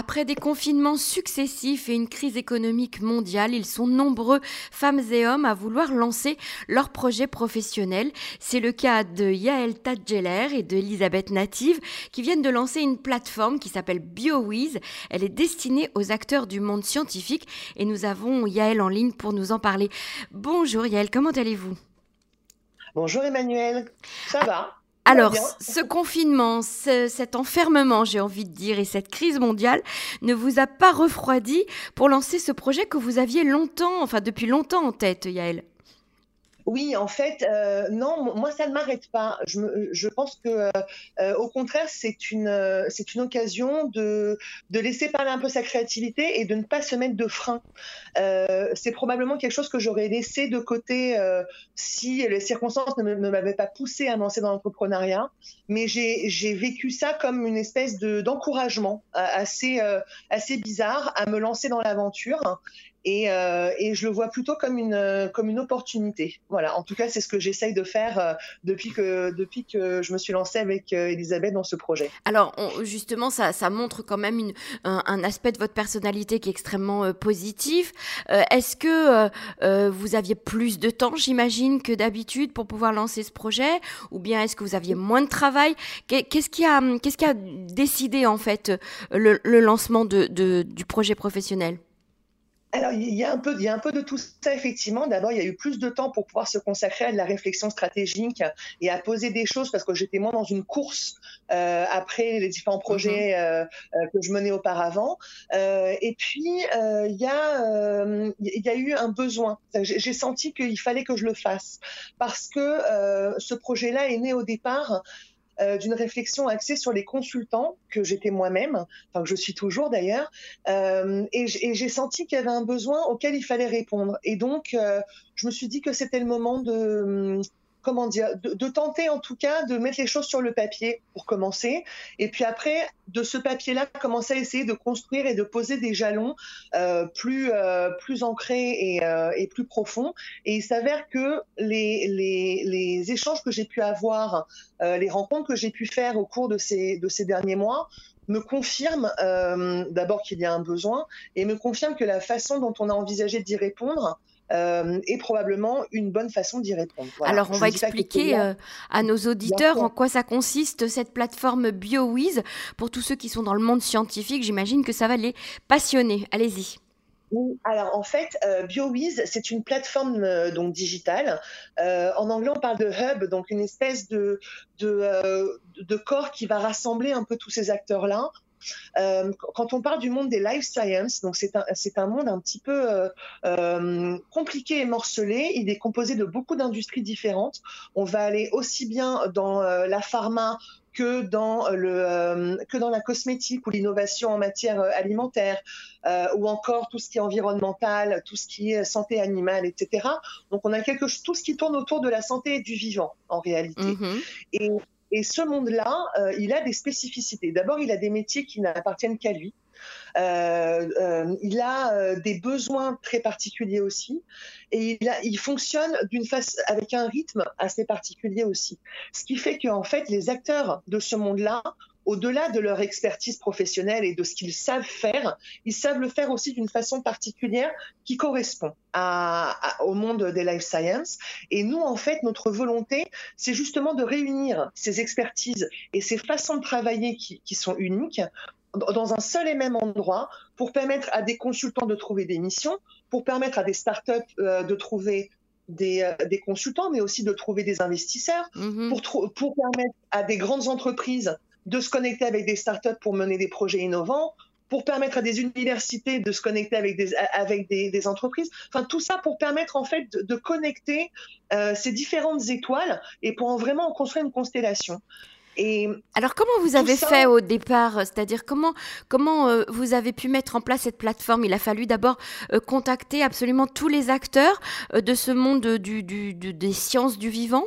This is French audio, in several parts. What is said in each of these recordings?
Après des confinements successifs et une crise économique mondiale, ils sont nombreux, femmes et hommes, à vouloir lancer leurs projets professionnels. C'est le cas de Yael Tadjeler et de Elisabeth Native qui viennent de lancer une plateforme qui s'appelle BioWiz. Elle est destinée aux acteurs du monde scientifique et nous avons Yael en ligne pour nous en parler. Bonjour Yael, comment allez-vous? Bonjour Emmanuel, ça va? Alors, ce confinement, cet enfermement, j'ai envie de dire, et cette crise mondiale ne vous a pas refroidi pour lancer ce projet que vous aviez longtemps, enfin depuis longtemps en tête, Yael oui, en fait, euh, non, moi ça ne m'arrête pas. Je, pense que, euh, au contraire, c'est une, c'est une occasion de, de laisser parler un peu sa créativité et de ne pas se mettre de frein. Euh, c'est probablement quelque chose que j'aurais laissé de côté si les circonstances ne, m'avaient pas poussé à lancer dans l'entrepreneuriat. Mais j'ai vécu ça comme une espèce de d'encouragement assez, assez bizarre à me lancer dans l'aventure. Et, euh, et, je le vois plutôt comme une, comme une opportunité. Voilà, en tout cas, c'est ce que j'essaye de faire euh, depuis, que, depuis que je me suis lancée avec euh, Elisabeth dans ce projet. Alors, justement, ça, ça, montre quand même un, aspect de votre personnalité qui est extrêmement euh, positif. Est-ce que vous aviez plus de temps, j'imagine, que d'habitude pour pouvoir lancer ce projet? Ou bien est-ce que vous aviez moins de travail? Qu'est-ce qui, a, qu'est-ce qui a décidé, en fait, le, lancement de, du projet professionnel? Alors, il y, a un peu, il y a un peu de tout ça, effectivement. D'abord, il y a eu plus de temps pour pouvoir se consacrer à de la réflexion stratégique et à poser des choses parce que j'étais moins dans une course euh, après les différents projets mhm. euh, euh, que je menais auparavant. Euh, et puis, euh, il y, a, il y a eu un besoin. J'ai senti qu'il fallait que je le fasse parce que ce projet-là est né au départ euh, d'une réflexion axée sur les consultants que j'étais moi-même, enfin que je suis toujours d'ailleurs, euh, et j'ai senti qu'il y avait un besoin auquel il fallait répondre. Et donc, euh, je me suis dit que c'était le moment de comment dire, de, tenter en tout cas de mettre les choses sur le papier pour commencer, et puis après de ce papier-là commencer à essayer de construire et de poser des jalons euh, plus euh, plus ancrés et, euh, et, plus profonds. Et il s'avère que les, les, échanges que j'ai pu avoir, les rencontres que j'ai pu faire au cours de ces de ces derniers mois me confirment d'abord qu'il y a un besoin et me confirme que la façon dont on a envisagé d'y répondre euh, est probablement une bonne façon d'y répondre. Alors, on va expliquer euh, à nos auditeurs en quoi ça consiste, cette plateforme BioWiz. Pour tous ceux qui sont dans le monde scientifique, j'imagine que ça va les passionner. Allez-y. Alors en fait, euh, BioWiz, c'est une plateforme euh, donc digitale. Euh, en anglais, on parle de hub, donc une espèce de de, de corps qui va rassembler un peu tous ces acteurs-là euh, quand on parle du monde des life science, donc c'est un, monde un petit peu euh, euh, compliqué et morcelé. Il est composé de beaucoup d'industries différentes. On va aller aussi bien dans la pharma que dans le que dans la cosmétique ou l'innovation en matière alimentaire ou encore tout ce qui est environnemental, tout ce qui est santé animale, etc. Donc on a quelque tout ce qui tourne autour de la santé et du vivant en réalité. Mm-hmm. Et et ce monde-là, euh, il a des spécificités. D'abord, il a des métiers qui n'appartiennent qu'à lui. Euh, euh, il a des besoins très particuliers aussi, et il, fonctionne d'une façon avec un rythme assez particulier aussi. Ce qui fait qu'en fait, les acteurs de ce monde-là au-delà de leur expertise professionnelle et de ce qu'ils savent faire, ils savent le faire aussi d'une façon particulière qui correspond à, au monde des life science. Et nous, en fait, notre volonté, c'est justement de réunir ces expertises et ces façons de travailler qui, qui sont uniques dans un seul et même endroit pour permettre à des consultants de trouver des missions, pour permettre à des startups euh, de trouver des, euh, des, consultants, mais aussi de trouver des investisseurs, mm-hmm. pour, pour permettre à des grandes entreprises de se connecter avec des startups pour mener des projets innovants, pour permettre à des universités de se connecter avec des, avec des, des entreprises. Enfin, tout ça pour permettre en fait de, de connecter euh, ces différentes étoiles et pour en vraiment construire une constellation. Et Alors comment vous avez fait au départ C'est-à-dire comment, comment euh, vous avez pu mettre en place cette plateforme? Il a fallu d'abord euh, contacter absolument tous les acteurs euh, de ce monde du, du, des sciences du vivant?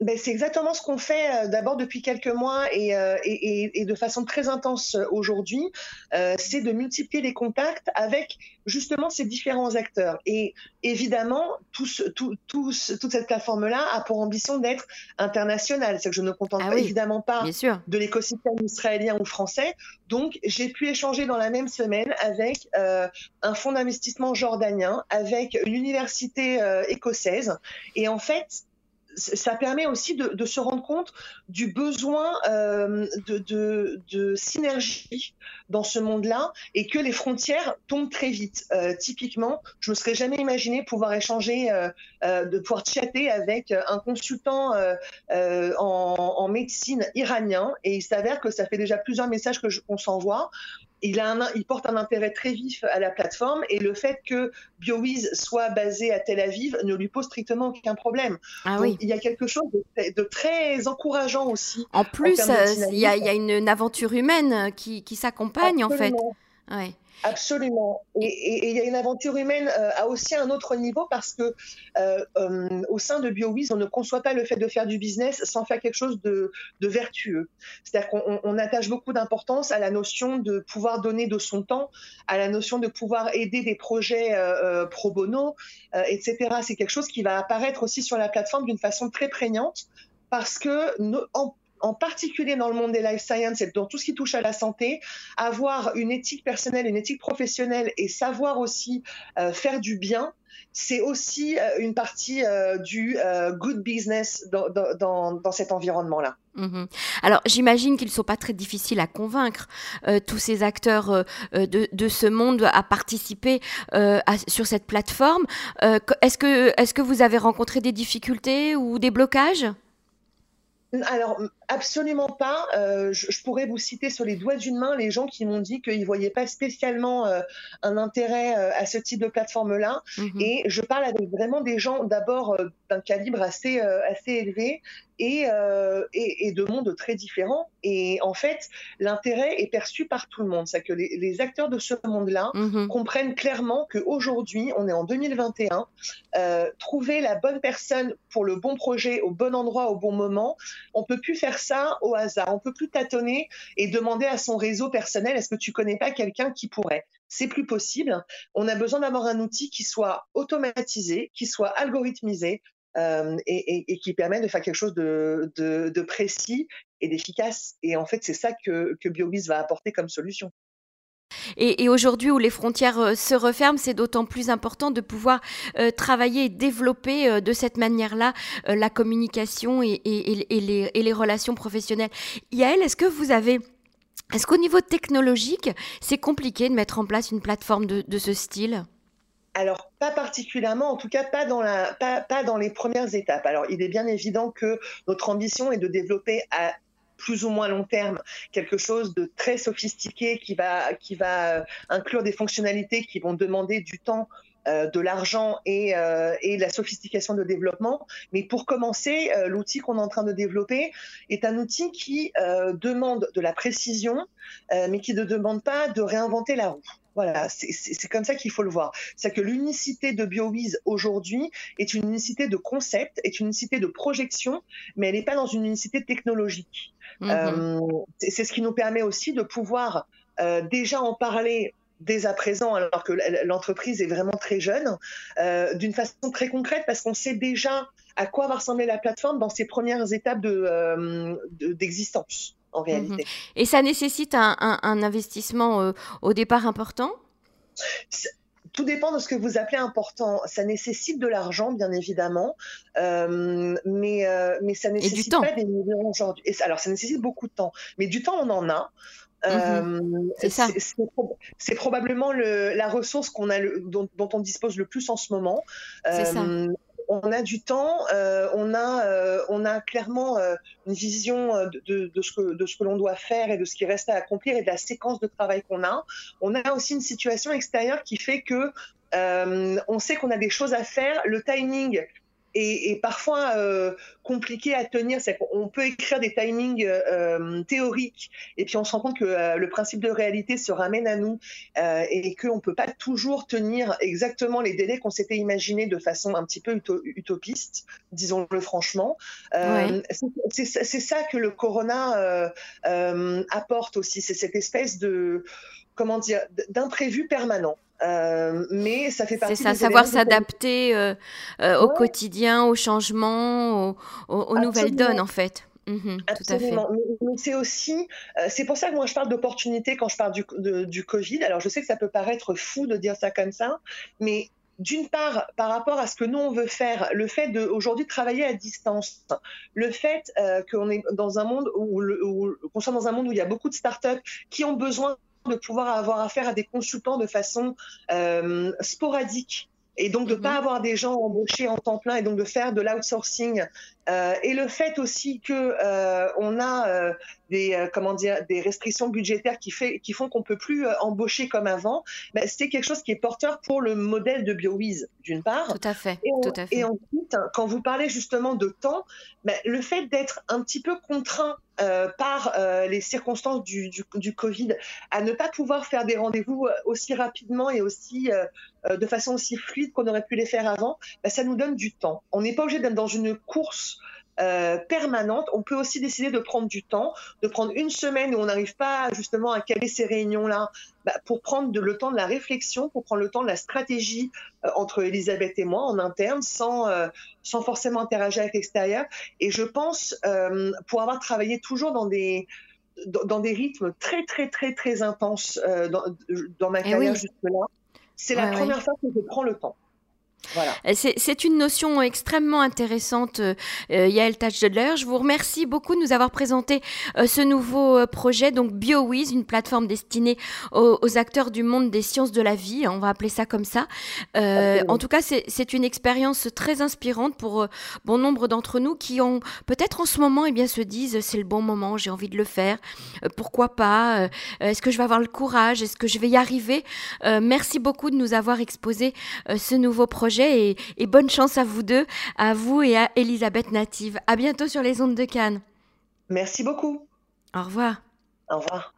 Ben, c'est exactement ce qu'on fait euh, d'abord depuis quelques mois et, euh, et, et, de façon très intense euh, aujourd'hui, euh, c'est de multiplier les contacts avec justement ces différents acteurs. Et évidemment, tout tout, tout, toute cette plateforme-là a pour ambition d'être internationale. C'est que je ne contente ah oui, évidemment pas de l'écosystème israélien ou français. Donc, j'ai pu échanger dans la même semaine avec euh, un fonds d'investissement jordanien, avec une université euh, écossaise. Et en fait, ça permet aussi de, se rendre compte du besoin euh, de, synergie dans ce monde-là et que les frontières tombent très vite. Euh, typiquement, je me serais jamais imaginé pouvoir échanger, euh, de pouvoir chatter avec un consultant en, en, médecine iranien et il s'avère que ça fait déjà plusieurs messages qu'on s'envoie il, a un, il, porte un intérêt très vif à la plateforme et le fait que BioWiz soit basé à Tel Aviv ne lui pose strictement aucun problème. Ah Donc, oui. il y a quelque chose de, de très encourageant aussi. En plus, en euh, il, y a, il y, a, une, une aventure humaine qui, qui s'accompagne en fait. Ouais. Absolument. Et il y a une aventure humaine euh, à aussi un autre niveau parce que euh, euh, au sein de BioWiz, on ne conçoit pas le fait de faire du business sans faire quelque chose de, vertueux. C'est-à-dire qu'on on attache beaucoup d'importance à la notion de pouvoir donner de son temps, à la notion de pouvoir aider des projets pro bono, etc. C'est quelque chose qui va apparaître aussi sur la plateforme d'une façon très prégnante parce que en en particulier dans le monde des life sciences et dans tout ce qui touche à la santé, avoir une éthique personnelle, une éthique professionnelle et savoir aussi euh, faire du bien, c'est aussi euh, une partie euh, du good business dans, dans, dans cet environnement-là. Mmh. Alors j'imagine qu'ils ne sont pas très difficiles à convaincre tous ces acteurs de, de, ce monde à participer sur cette plateforme. est-ce que, est que vous avez rencontré des difficultés ou des blocages? Alors, absolument pas. Euh, je, je, pourrais vous citer sur les doigts d'une main les gens qui m'ont dit qu'ils ne voyaient pas spécialement euh, un intérêt euh, à ce type de plateforme-là. Mmh. Et je parle avec vraiment des gens d'abord d'un calibre assez, assez élevé et, et, et, de mondes très différents. Et en fait, l'intérêt est perçu par tout le monde. C'est que les, les, acteurs de ce monde-là mmh. comprennent clairement qu'aujourd'hui, on est en 2021, trouver la bonne personne pour le bon projet au bon endroit au bon moment, on peut plus faire ça au hasard. On peut plus tâtonner et demander à son réseau personnel est-ce que tu connais pas quelqu'un qui pourrait? C'est plus possible. On a besoin d'avoir un outil qui soit automatisé, qui soit algorithmisé euh, et, qui permet de faire quelque chose de, précis et d'efficace. Et en fait, c'est ça que, que BioBiz va apporter comme solution. Et, aujourd'hui où les frontières euh, se referment, c'est d'autant plus important de pouvoir euh, travailler et développer de cette manière-là la communication et, et, les, et les relations professionnelles. Yael, est-ce que vous avez... Est-ce qu'au niveau technologique, c'est compliqué de mettre en place une plateforme de ce style? Alors, pas particulièrement, en tout cas pas dans, la, pas, pas dans les premières étapes. Alors, il est bien évident que notre ambition est de développer à plus ou moins long terme, quelque chose de très sophistiqué qui va, va inclure des fonctionnalités qui vont demander du temps euh, de l'argent et, euh, et la sophistication de développement. Mais pour commencer, euh, l'outil qu'on est en train de développer est un outil qui euh, demande de la précision, euh, mais qui ne demande pas de réinventer la roue. Voilà, c'est comme ça qu'il faut le voir. C'est que l'unicité de BioWiz aujourd'hui est une unicité de concept, est une unicité de projection, mais elle n'est pas dans une unicité technologique. Mmh. Euh, c'est ce qui nous permet aussi de pouvoir euh, déjà en parler dès à présent, alors que l'entreprise est vraiment très jeune, euh, d'une façon très concrète, parce qu'on sait déjà à quoi va ressembler la plateforme dans ses premières étapes d'existence. De, en réalité. Mmh. Et ça nécessite un, un, un investissement euh, au départ important? Tout dépend de ce que vous appelez important. Ça nécessite de l'argent, bien évidemment, euh, mais, euh, mais ça nécessite pas des millions aujourd'hui. Alors, ça nécessite beaucoup de temps, mais du temps, on en a. Euh, mmh, c'est ça. C'est probablement le, la ressource qu'on a, le, dont, dont, on dispose le plus en ce moment. Ça on a du temps, euh, on, a, euh, on a clairement euh, une vision de, de, de, ce que, de ce que l'on doit faire et de ce qui reste à accomplir et de la séquence de travail qu'on a. On a aussi une situation extérieure qui fait que on sait qu'on a des choses à faire. Le timing est, parfois euh, compliqué à tenir. C'est qu'on peut écrire des timings euh, théoriques et puis on se rend compte que euh, le principe de réalité se ramène à nous et qu'on ne peut pas toujours tenir exactement les délais qu'on s'était imaginés de façon un petit peu utopiste, disons-le franchement. C'est ça que le corona apporte aussi, c'est cette espèce de comment dire d'imprévu permanent. Euh, mais ça fait partie. C'est ça, savoir s'adapter euh, euh, au quotidien, aux changements, aux, nouvelles donnes en fait. Mhm, tout à fait. Mais, c'est aussi, c'est pour ça que moi je parle d'opportunité quand je parle du, du Covid. Alors je sais que ça peut paraître fou de dire ça comme ça, mais d'une part, par rapport à ce que nous on veut faire, le fait d'aujourd'hui travailler à distance, le fait qu'on est dans un monde où, où qu'on soit dans un monde où il y a beaucoup de startups qui ont besoin de pouvoir avoir affaire à des consultants de façon euh, sporadique et donc de ne pas mhm. avoir des gens embauchés en temps plein et donc de faire de l'outsourcing euh, et le fait aussi que euh, on a des euh, comment dire des restrictions budgétaires qui fait qui font qu'on peut plus euh, embaucher comme avant, ben, c'est quelque chose qui est porteur pour le modèle de BioWiz d'une part. Tout à fait. Et, tout à fait. et ensuite, quand vous parlez justement de temps, ben, le fait d'être un petit peu contraint euh, par euh, les circonstances du, du, du, Covid, à ne pas pouvoir faire des rendez-vous aussi rapidement et aussi euh, de façon aussi fluide qu'on aurait pu les faire avant, ben, ça nous donne du temps. On n'est pas obligé d'être dans une course euh, permanente. On peut aussi décider de prendre du temps, de prendre une semaine où on n'arrive pas justement à caler ces réunions-là, bah, pour prendre le temps de la réflexion, pour prendre le temps de la stratégie euh, entre Elisabeth et moi en interne, sans, euh, sans forcément interagir avec l'extérieur. Et je pense, pour avoir travaillé toujours dans des dans des rythmes très très très très intenses dans, dans, ma eh carrière jusque-là, c'est la première fois que je prends le temps. Voilà. Euh, c'est une notion extrêmement intéressante, euh, euh Yael Tachedler. Je vous remercie beaucoup de nous avoir présenté euh, ce nouveau projet, donc BioWiz, une plateforme destinée aux, acteurs du monde des sciences de la vie, on va appeler ça comme ça. en tout cas, c'est une expérience très inspirante pour bon nombre d'entre nous qui ont peut-être en ce moment eh bien, se disent c'est le bon moment, j'ai envie de le faire, pourquoi pas, est-ce que je vais avoir le courage, est-ce que je vais y arriver? merci beaucoup de nous avoir exposé ce nouveau projet et, bonne chance à vous deux, à vous et à Elisabeth Native. À bientôt sur les ondes de Cannes. Merci beaucoup. Au revoir. Au revoir.